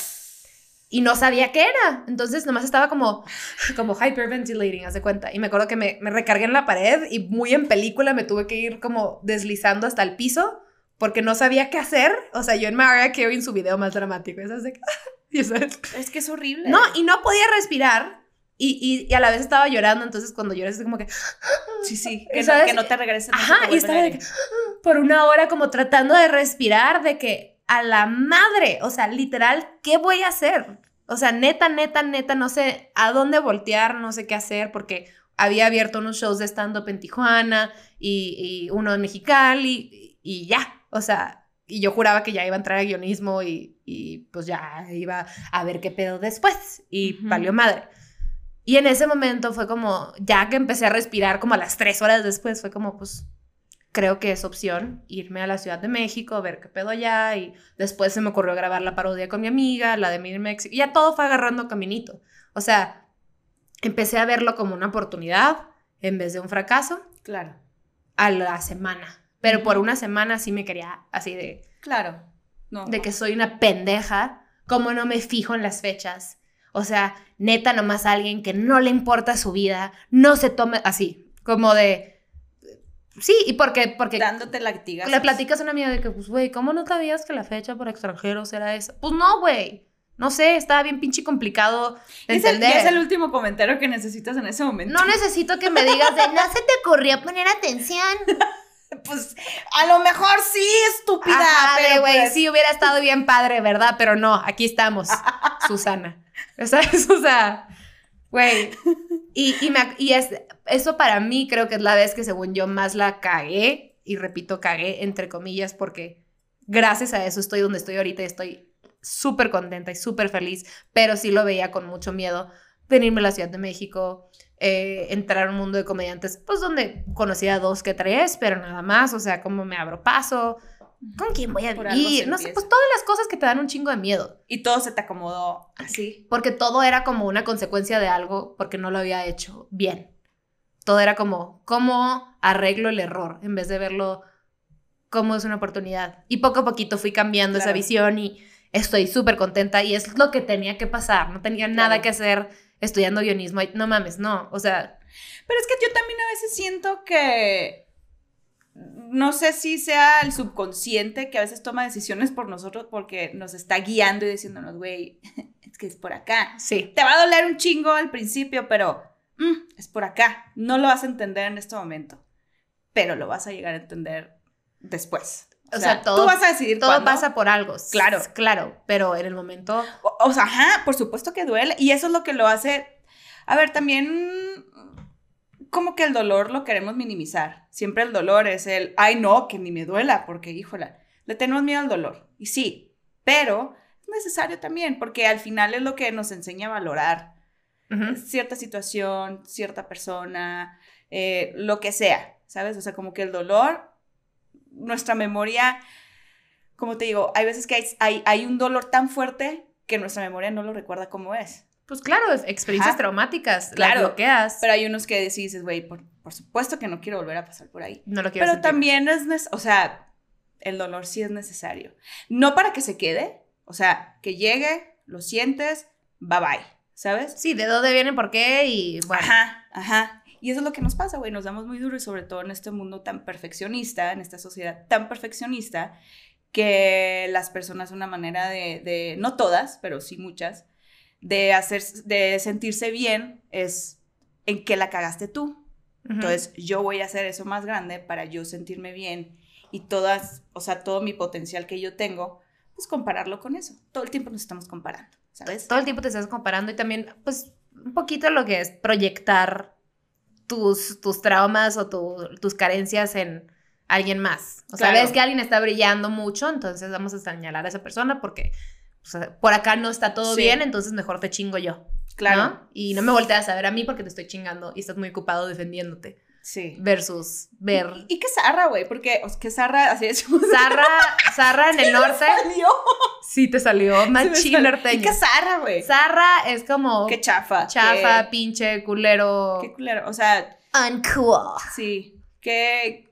Y no sabía qué era. Entonces nomás estaba como, como hyperventilating, haz de cuenta. Y me acuerdo que me, me recargué en la pared y muy en película me tuve que ir como deslizando hasta el piso porque no sabía qué hacer. O sea, yo en Mariah Carey en su video más dramático. [LAUGHS] ¿sabes? De es- que es horrible. no, y no podía respirar. Y, y, y a la vez estaba llorando, entonces cuando lloras es como que... [GASPS] Sí, sí. Que, no, que no te regresen. Ajá, y estaba de que, [GASPS] por una hora como tratando de respirar, de que a la madre, o sea, literal, ¿qué voy a hacer? O sea, neta, neta, neta, no sé a dónde voltear, no sé qué hacer, porque había abierto unos shows de stand-up en Tijuana y, y uno en Mexicali y, y ya, o sea, y yo juraba que ya iba a entrar a guionismo y, y pues ya iba a ver qué pedo después y Ujú. valió madre. Y en ese momento fue como, ya que empecé a respirar como a las tres horas después, fue como, pues, creo que es opción irme a la Ciudad de México, ver qué pedo allá. Y después se me ocurrió grabar la parodia con mi amiga, la de Mir México. Y ya todo fue agarrando caminito. O sea, empecé a verlo como una oportunidad en vez de un fracaso Claro, a la semana. Pero por una semana sí me quería así de, claro. No. de que soy una pendeja, como no me fijo en las fechas. O sea, neta, nomás alguien que no le importa su vida, no se tome así, como de... Sí, y porque, porque Dándote latigazos. le platicas a una amiga de que, pues, güey, ¿cómo no sabías que la fecha por extranjeros era esa? Pues no, güey. No sé, estaba bien pinche complicado de Es el, entender. es el último comentario que necesitas en ese momento. No necesito que me digas de no se te ocurrió poner atención. [LAUGHS] Pues a lo mejor sí, estúpida. Ajá, pero güey, pues, sí hubiera estado bien padre, ¿verdad? Pero no, aquí estamos, [LAUGHS] Susana. ¿Sabes? O sea, güey. [LAUGHS] Y, y, me y es, eso para mí creo que es la vez que según yo más la cagué, y repito, cagué entre comillas, porque gracias a eso estoy donde estoy ahorita y estoy súper contenta y súper feliz, pero sí lo veía con mucho miedo venirme a la Ciudad de México, eh, entrar a un mundo de comediantes, pues donde conocía dos que tres, pero nada más, o sea, cómo me abro paso, con quién voy a vivir, no sé, pues todas las cosas que te dan un chingo de miedo, Y todo se te acomodó así. porque todo era como una consecuencia de algo porque no lo había hecho bien. Todo era como, ¿cómo arreglo el error? En vez de verlo como es una oportunidad. Y poco a poquito fui cambiando esa visión y estoy súper contenta y es lo que tenía que pasar. No tenía nada Claro. que hacer estudiando guionismo. No mames, no. O sea, Pero es que yo también a veces siento que no sé si sea el subconsciente que a veces toma decisiones por nosotros porque nos está guiando y diciéndonos, güey, [LAUGHS] es que es por acá. sí. Te va a doler un chingo al principio, pero mm, es por acá. No lo vas a entender en este momento, pero lo vas a llegar a entender después. O sea, todo- tú vas a decidir Todo cuándo. pasa por algo. Claro. Claro, pero en el momento... O, o sea, ajá, por supuesto que duele. Y eso es lo que lo hace. A ver, también. Como que el dolor lo queremos minimizar. Siempre el dolor es el. Ay, no, que ni me duela, porque, híjola, le tenemos miedo al dolor. Y sí, pero es necesario también, porque al final es lo que nos enseña a valorar Ujú. cierta situación, cierta persona, eh, lo que sea, ¿sabes? O sea, como que el dolor, nuestra memoria, como te digo, hay veces que hay, hay, hay un dolor tan fuerte que nuestra memoria no lo recuerda como es. Pues claro, experiencias Ajá. traumáticas. Claro. Las bloqueas. Pero hay unos que dices, güey, por, por supuesto que no quiero volver a pasar por ahí. no lo quiero Pero sentir. también es, o sea, el dolor sí es necesario. No para que se quede, o sea, que llegue, lo sientes, bye bye, ¿sabes? Sí, de dónde viene, por qué y bueno. Ajá, ajá. Y eso es lo que nos pasa, güey. Nos damos muy duro y sobre todo en este mundo tan perfeccionista, en esta sociedad tan perfeccionista, que las personas una manera de, de- no todas, pero sí muchas, de hacer, de sentirse bien es en que la cagaste tú. Entonces yo voy a hacer eso más grande para yo sentirme bien y todas, o sea, todo mi potencial que yo tengo, pues compararlo con eso. Todo el tiempo nos estamos comparando, ¿sabes? todo el tiempo te estás comparando y también, pues, un poquito lo que es proyectar tus, tus traumas o tu- tus carencias en alguien más. O sea, Claro. ves que alguien está brillando mucho, entonces vamos a señalar a esa persona porque por acá no está todo Sí. bien, entonces mejor te chingo yo. Claro. ¿no? Y no me volteas a ver a mí porque te estoy chingando y estás muy ocupado defendiéndote. Sí. Versus ver. Y, y que Zarra, güey, porque que Zarra, así es. [LAUGHS] Zarra, Zarra en el norte. salió. Sí, te salió me machín norteño. Y que Zarra, güey. Zarra es como Qué chafa. chafa, Qué, pinche, culero. qué culero. O sea, Uncool. sí. Qué.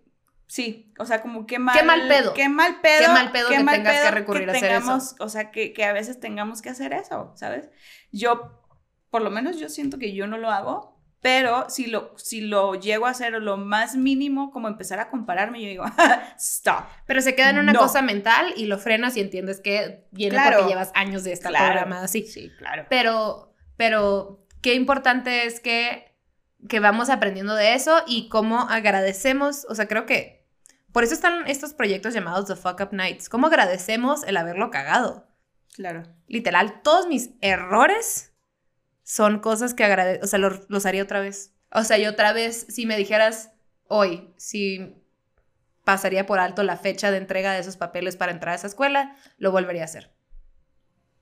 Sí, o sea, como qué mal. Qué mal pedo. Qué mal pedo. Qué mal pedo que tengas que recurrir a hacer eso. O sea, que, que a veces tengamos que hacer eso, ¿sabes? Yo, por lo menos yo siento que yo no lo hago, pero si lo, si lo llego a hacer lo más mínimo, como empezar a compararme, yo digo, [LAUGHS] stop. Pero se queda en una No. cosa mental y lo frenas y entiendes que viene Claro. porque llevas años de estar Claro. programada así. Sí, claro. Pero, pero qué importante es que, que vamos aprendiendo de eso y cómo agradecemos, o sea, creo que por eso están estos proyectos llamados The Fuck Up Nights, cómo agradecemos el haberlo cagado. Claro. Literal, todos mis errores son cosas que agradezco, o sea, los, los haría otra vez. O sea, yo otra vez, si me dijeras hoy, si pasaría por alto la fecha de entrega de esos papeles para entrar a esa escuela, lo volvería a hacer.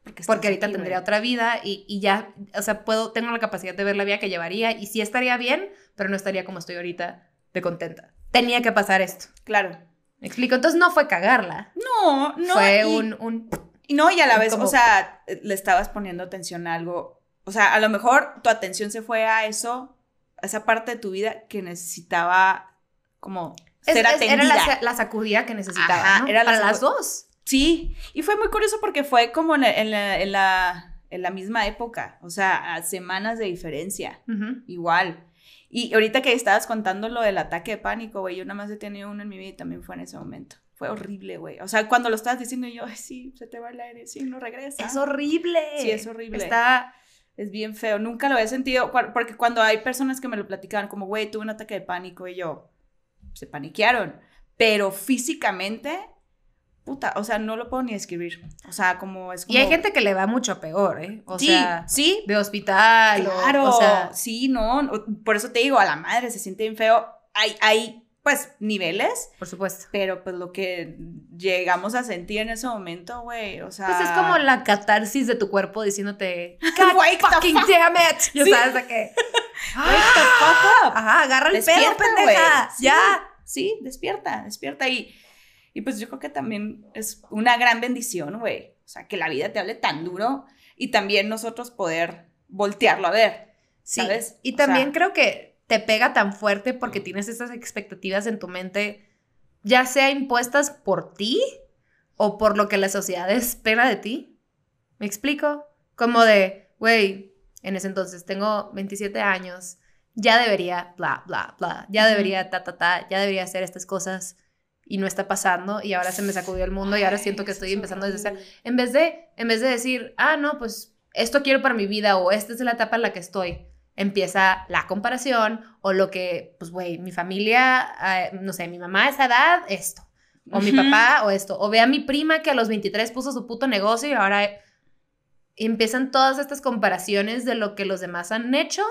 Porque, Porque ahorita aquí, tendría otra vida y, y ya, o sea, puedo, tengo la capacidad de ver la vida que llevaría y sí estaría bien, pero no estaría como estoy ahorita de contenta. Tenía que pasar esto. Claro. ¿Me explico? Entonces no fue cagarla. No, no. fue y- un, un... Y no, y a la vez, Como- o sea, le estabas poniendo atención a algo. O sea, a lo mejor tu atención se fue a eso, a esa parte de tu vida que necesitaba como ser es- atendida. era la, la sacudida que necesitaba, Ajá, ¿no? era la Para las dos. Sí, y fue muy curioso porque fue como en la, en la, en la, en la misma época, o sea, a semanas de diferencia, igual. Y ahorita que estabas contando lo del ataque de pánico, güey, yo nada más he tenido uno en mi vida y también fue en ese momento. fue horrible, güey. O sea, cuando lo estabas diciendo yo, ay, sí, se te va el aire, sí, no regresa. Es horrible. Sí, es horrible. Está. Es bien feo. Nunca lo he sentido, porque cuando hay personas que me lo platicaban, como, güey, tuve un ataque de pánico y yo, se paniquearon. Pero físicamente, puta, o sea, no lo puedo ni escribir. O sea, como es como. Y hay gente que le va mucho peor, ¿eh? O sí, sea, sí, de hospital. Claro, O, sea, sí, no, por eso te digo, a la madre se siente bien feo. Hay, hay, pues, niveles, por supuesto. pero pues lo que llegamos a sentir en ese momento, güey, o sea... Pues es como la catarsis de tu cuerpo diciéndote, [LAUGHS] Wake fucking fuck- damn it. Sí. sabes de qué. [LAUGHS] Wake the fuck up. Ajá, agarra el Despierta, pedo, pendeja. Sí. Ya. Sí, despierta, despierta y, y pues yo creo que también es una gran bendición, güey. O sea, que la vida te hable tan duro y también nosotros poder voltearlo a ver, Sí. ¿sabes? Y O también sea, creo que te pega tan fuerte porque tienes esas expectativas en tu mente, ya sea impuestas por ti o por lo que la sociedad [LAUGHS] espera de ti. ¿Me explico? Como de, güey, en ese entonces tengo 27 años, ya debería, bla, bla, bla, ya debería, ta, ta, ta, ya debería hacer estas cosas y no está pasando y ahora se me sacudió el mundo y ahora siento que estoy empezando desde cero. En vez de, en vez de decir, ah, no, pues esto quiero para mi vida o esta es la etapa en la que estoy, empieza la comparación o lo que, pues, güey, mi familia, eh, no sé, mi mamá a esa edad, esto. O mi papá, o esto. O ve a mi prima que a los 23 puso su puto negocio y ahora empiezan todas estas comparaciones de lo que los demás han hecho.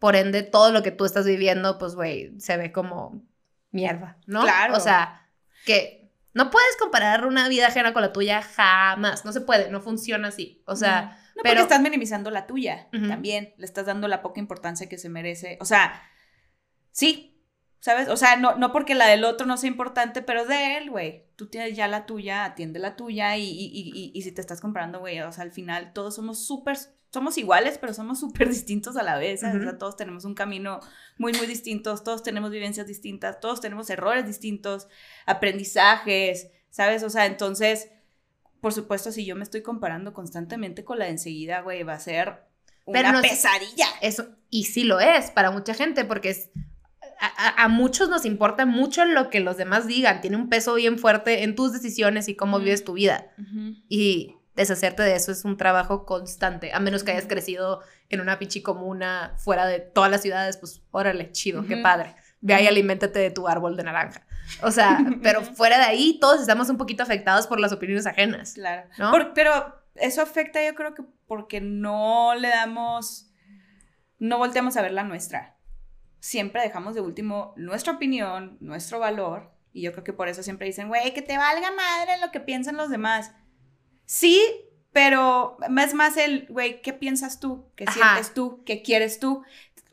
Por ende, todo lo que tú estás viviendo, pues, güey, se ve como mierda, ¿no? Claro. O sea, que no puedes comparar una vida ajena con la tuya jamás. No se puede, no funciona así. O sea, No, pero- porque estás minimizando la tuya también. Le estás dando la poca importancia que se merece. O sea, sí, ¿sabes? O sea, no, no porque la del otro no sea importante, pero de él, güey. Tú tienes ya la tuya, atiende la tuya y, y, y, y- si te estás comparando, güey, o sea, al final todos somos súper, somos iguales, pero somos súper [LAUGHS] distintos a la vez. O sea, todos tenemos un camino muy, muy distintos, todos tenemos vivencias distintas, todos tenemos errores distintos, aprendizajes, ¿sabes? O sea, entonces por supuesto, si yo me estoy comparando constantemente con la de enseguida, güey, va a ser una Pero no- pesadilla. Eso, y sí lo es para mucha gente, porque es, a, muchos nos importa mucho lo que los demás digan, tiene un peso bien fuerte en tus decisiones y cómo vives tu vida. Y deshacerte de eso es un trabajo constante, a menos que hayas crecido en una pinche comuna fuera de todas las ciudades, pues órale, chido, qué padre. Ve ahí, aliméntate de tu árbol de naranja. O sea, [LAUGHS] pero fuera de ahí, todos estamos un poquito afectados por las opiniones ajenas. Claro. ¿No? Por- pero eso afecta, yo creo que porque no le damos, no volteamos a ver la nuestra. Siempre dejamos de último nuestra opinión, nuestro valor. Y yo creo que por eso siempre dicen, güey, que te valga madre lo que piensan los demás. Sí, pero es más el, güey, ¿qué piensas tú? ¿Qué Ajá. sientes tú? ¿Qué quieres tú?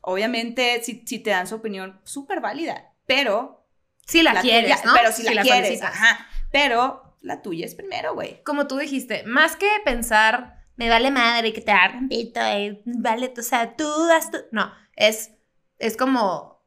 Obviamente, si, si te dan su opinión, súper válida, pero Si la, la quieres, tuya- ¿no? Pero si, la, quieres, felicitas. ajá. Pero la tuya es primero, güey. como tú dijiste, más que pensar, me vale madre que te hagan pito, eh, vale, o sea, tú das tu... No, es, es como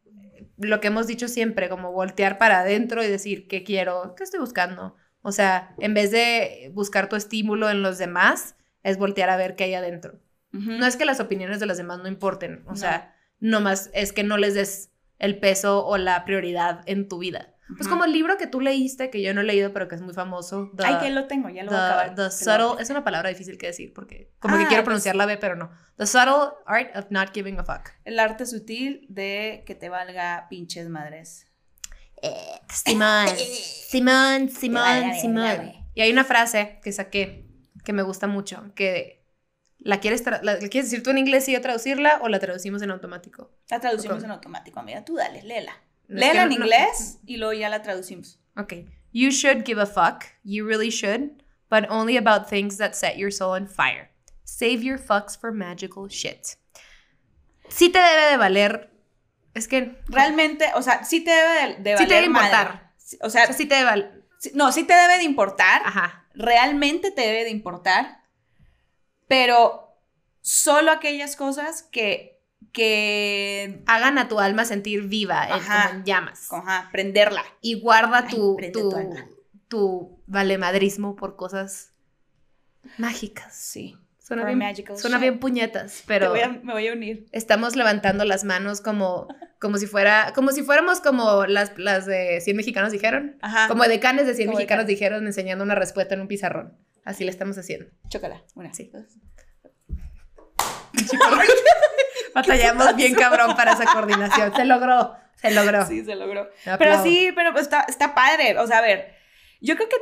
lo que hemos dicho siempre, como voltear para adentro y decir, ¿qué quiero? ¿Qué estoy buscando? O sea, en vez de buscar tu estímulo en los demás, es voltear a ver qué hay adentro. No es que las opiniones de los demás no importen, o No. sea, no más es que no les des el peso o la prioridad en tu vida. Pues como el libro que tú leíste, que yo no he leído, pero que es muy famoso. The- Ay, que lo tengo, ya lo voy a The, acabar. the subtle, es una palabra difícil que decir porque como que Ah, quiero pues- pronunciar la B, pero no. The subtle art of not giving a fuck. El arte sutil de que te valga pinches madres. [LAUGHS] Simón, Simón, Simón, Simón. Y hay una frase que saqué que me gusta mucho, que la quieres, la, la quieres decir tú en inglés y yo traducirla o la traducimos en automático. La traducimos en automático, amiga. Tú dale, léela. Que en inglés y luego ya la traducimos. Ok. You should give a fuck. You really should. But only about things that set your soul on fire. Save your fucks for magical shit. Sí te debe de valer. Es que. Realmente, o sea, sí te debe de, de Sí te valer debe importar. O O sea, sea, sí te debe valer. no, sí te debe de importar. Ajá. Realmente te debe de importar. Pero solo aquellas cosas que, que, Hagan a tu alma sentir viva, eh, Ajá. como en llamas. ajá, prenderla. Y guarda tu, tu, tu alma. tu valemadrismo por cosas mágicas. Sí. Suena bien, suena bien puñetas, pero voy a- me voy a unir. estamos levantando las manos como, como si fuera, como si fuéramos como las, las de 100 mexicanos dijeron. Ajá. Como decanes de 100 Como mexicanos decanes. dijeron enseñando una respuesta en un pizarrón. Así le estamos haciendo. Chócala. Una. Sí. dos. [LAUGHS] [LAUGHS] Batallamos bien cabrón para esa coordinación. Se logró, se logró. Sí, se logró. Pero sí, pero está, está padre. O sea, a ver, yo creo que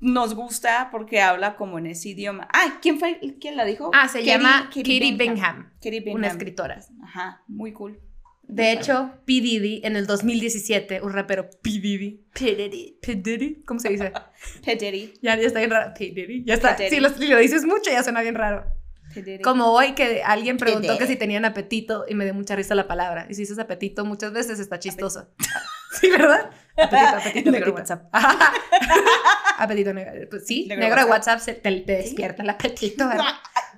nos gusta porque habla como en ese idioma. Ah, ¿quién fue? ¿Quién la dijo? Ah, se Katie- llama Katie Kitty Bingham, Katie Bingham. una escritora. Ajá, muy cool. De hecho, P. Diddy en el 2017, un rapero P. Diddy. P. Diddy. P. Diddy, ¿cómo se dice? [LAUGHS] P. Diddy. Ya, ya está bien raro. P. Diddy. Ya está. P. Diddy. lo, si lo dices mucho, ya suena bien raro. Como hoy que alguien preguntó que si tenían apetito y me dio mucha risa la palabra. Y si dices apetito muchas veces está chistoso. [LAUGHS] sí, ¿verdad? Apetito, apetito, Negro negro de WhatsApp. [LAUGHS] apetito negro. Pues sí, Negro de negro de WhatsApp. WhatsApp se- te, te despierta el apetito, [LAUGHS] ¿verdad?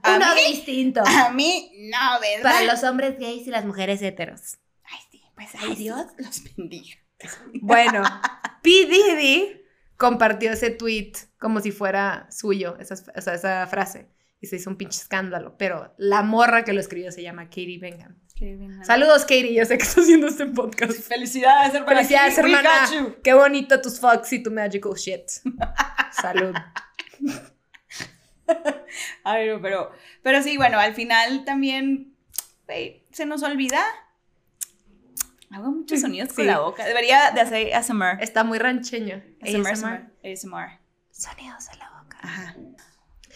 a Uno mí- distinto. A mí, no, ¿verdad? Para los hombres gays y las mujeres heteros. Ay, sí, pues ay, Dios los bendiga. Bueno, P. Diddy compartió ese tweet como si fuera suyo, esa, o sea, esa frase. Y se hizo un pinche escándalo. Pero la morra que lo escribió se llama Katie Bingham. Saludos, Katie. Yo sé que estás haciendo este podcast. Felicidades, hermana. Felicidades, hermana. Qué bonito tus fucks y tu magical shit. [LAUGHS] Salud. [LAUGHS] Ay, no, pero, pero sí, bueno, al final también, se nos olvida. Hago muchos sonidos con la boca. Debería de hacer ASMR. Está muy rancheño. ASMR. ASMR. ASMR. Sonidos en la boca. Ajá.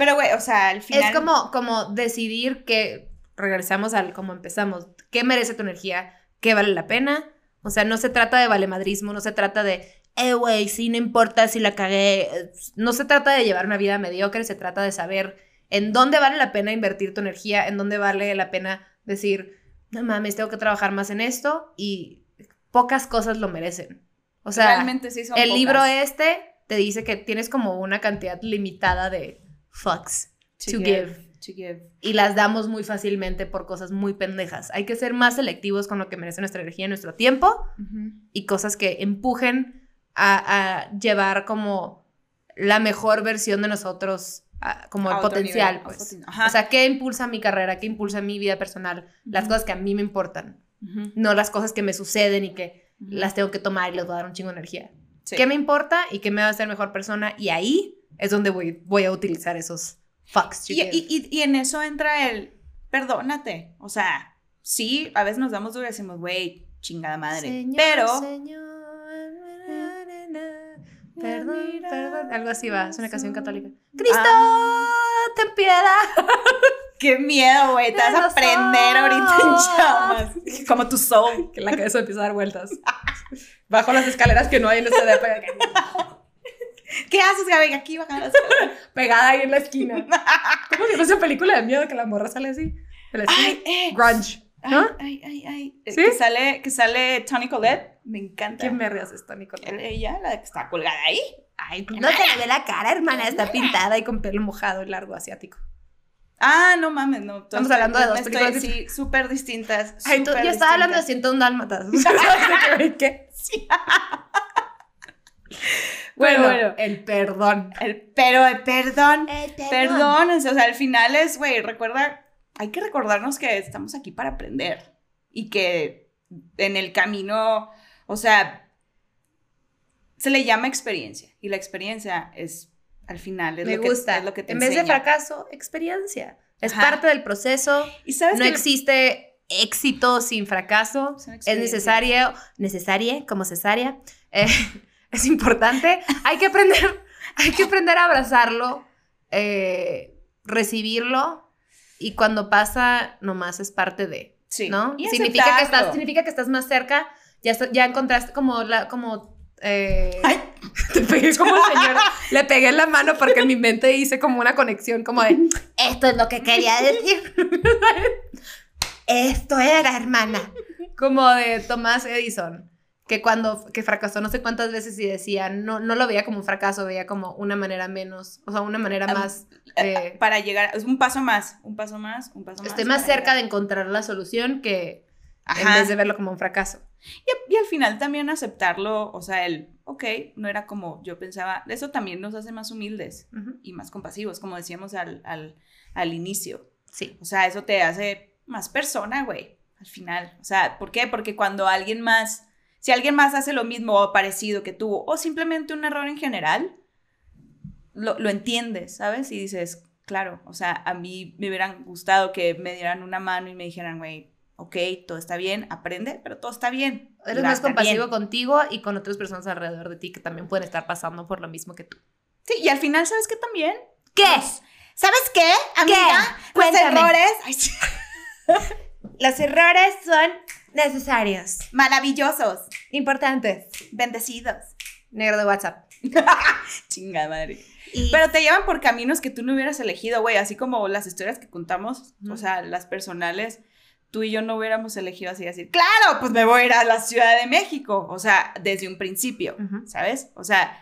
Pero, güey, o sea, al final. Es como, como decidir que, regresamos al como empezamos, qué merece tu energía, qué vale la pena. O sea, no se trata de valemadrismo, no se trata de, eh, güey, sí, no importa si la cagué. No se trata de llevar una vida mediocre, se trata de saber en dónde vale la pena invertir tu energía, en dónde vale la pena decir, no mames, tengo que trabajar más en esto y pocas cosas lo merecen. O sea, realmente sí son el libro pocas. este te dice que tienes como una cantidad limitada de fucks To to give, give. to give. y las damos muy fácilmente por cosas muy pendejas. Hay que ser más selectivos con lo que merece nuestra energía y nuestro tiempo y cosas que empujen a, a llevar como la mejor versión de nosotros, a- como A el potencial, nivel, pues. O sea, ¿qué impulsa mi carrera? ¿Qué impulsa mi vida personal? Las Ujú. cosas que a mí me importan, no las cosas que me suceden y que las tengo que tomar y les voy a dar un chingo de energía. Sí. ¿Qué me importa y qué me va a hacer mejor persona? Y ahí es donde voy, voy a utilizar esos fucks. Y, y- en eso entra el perdónate. O sea, sí, a veces nos damos duro y decimos, güey, chingada madre. Señor, pero. Señor, perdón, perdón. Algo así va, es una canción católica. Cristo, Ah. ten piedad. [LAUGHS] Qué miedo, güey. Te vas a prender ahorita en llamas. [LAUGHS] Como tu soul. Que la cabeza empieza a dar vueltas. [LAUGHS] Bajo las escaleras que no hay en este depa. ¿Qué haces, Gaby? Aquí escaleras. [LAUGHS] Pegada ahí en la esquina. ¿Cómo se llama esa película de miedo que la morra sale así? De la esquina. Ay, eh. Grunge. ¿No? Ay, ay, ay, ay. ¿Sí? Que sale, que sale Tony Collette. Me encanta. ¿Quién me rías esta, Nicolás? Ella, la que está colgada ahí. Ay, no se le ve la cara, hermana. Está pintada y con pelo mojado y largo asiático. Ah, no mames, no. Estamos Estoy- hablando de dos estoy- películas Sí, súper distintas. Ay, tú- yo estaba hablando de distintas. 101 dálmatas. [LAUGHS] ¿Qué? Bueno, [LAUGHS] Bueno, bueno. el perdón. El, pero el perdón. Perdón, o sea, al final es, güey, recuerda, hay que recordarnos que estamos aquí para aprender y que en el camino, o sea, se le llama experiencia y la experiencia es, al final, es, Me lo, que, gusta. es lo que te en vez de enseña. fracaso, experiencia. Es Ajá. parte del proceso. Y sabes No que existe éxito sin fracaso. Es necesario, necesaria, como cesárea. eh, es importante. Hay que aprender, [LAUGHS] hay que aprender a abrazarlo, eh, recibirlo y cuando pasa, nomás es parte de. Sí. ¿no? Y significa que, estás, significa que estás más cerca, ya, ya encontraste como la, como... eh, Ay. [LAUGHS] te pegué como el señor, [LAUGHS] le pegué en la mano porque en mi mente hice como una conexión como de, esto es lo que quería decir. esto era, hermana. Como de Tomás Edison, que cuando, que fracasó no sé cuántas veces y decía, no, no lo veía como un fracaso, veía como una manera menos, o sea, una manera más... eh, Para llegar, es un paso más, un paso más, un paso más. estoy más cerca de encontrar la solución que en Ajá. vez de verlo como un fracaso. Y, y al final también aceptarlo, o sea, el, ok, no era como yo pensaba, eso también nos hace más humildes y más compasivos, como decíamos al, al, al inicio. Sí. O sea, eso te hace más persona, güey, al final. O sea, ¿por qué? Porque cuando alguien más, si alguien más hace lo mismo o parecido que tú, o simplemente un error en general, lo, lo entiendes, ¿sabes? Y dices, claro, o sea, a mí me hubieran gustado que me dieran una mano y me dijeran, güey, ok, todo está bien, aprende, pero todo está bien. Eres más compasivo bien". contigo y con otras personas alrededor de ti que también pueden estar pasando por lo mismo que tú. Sí, y al final, ¿sabes qué también? ¿Qué? ¿Sabes qué, amiga? Los Cuéntame. errores ay, sí, [LAUGHS] Los errores son necesarios, maravillosos, importantes. bendecidos. Negro de WhatsApp. [LAUGHS] Chingada madre. Y Pero te llevan por caminos que tú no hubieras elegido, güey, así como las historias que contamos, o sea, las personales, tú y yo no hubiéramos elegido así, decir, claro, pues me voy a ir a la Ciudad de México, o sea, desde un principio. ¿sabes? O sea,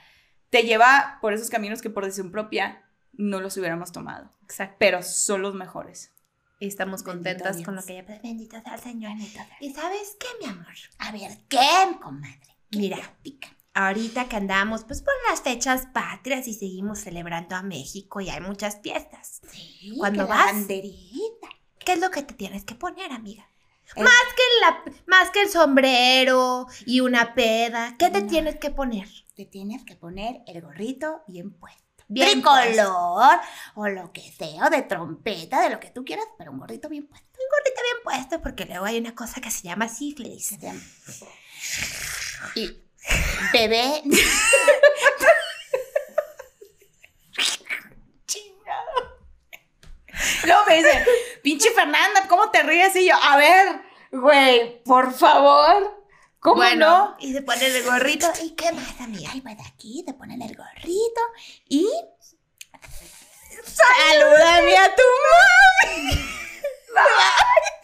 te lleva por esos caminos que por decisión propia no los hubiéramos tomado, Exacto. pero son los mejores. Y estamos Bendito contentas Dios. con lo que ya pues, Bendito sea el Señor. ¿Y sabes qué, mi amor? A ver, ¿qué, comadre? ¿Qué Mira. platica? Ahorita que andamos pues por las fechas patrias y seguimos celebrando a México y hay muchas fiestas. Sí, Cuando vas- banderita. ¿Qué es lo que te tienes que poner, amiga? El- Más que la, más que el sombrero y una peda, ¿qué te No. tienes que poner? Te tienes que poner el gorrito bien puesto. Bien Tricolor o lo que sea, o de trompeta, de lo que tú quieras, pero un gorrito bien puesto. Gorrita bien puesto porque luego hay una cosa que se llama sífilis. Que se llama- Y bebé, No, me dice, pinche Fernanda, ¿cómo te ríes? Y yo, a ver, güey, por favor, ¿Cómo bueno, no? Y se pone el gorrito. ¿Y qué más, amiga? Y va de aquí, te ponen el gorrito y. ¡Salúdame a tu mami! [LAUGHS]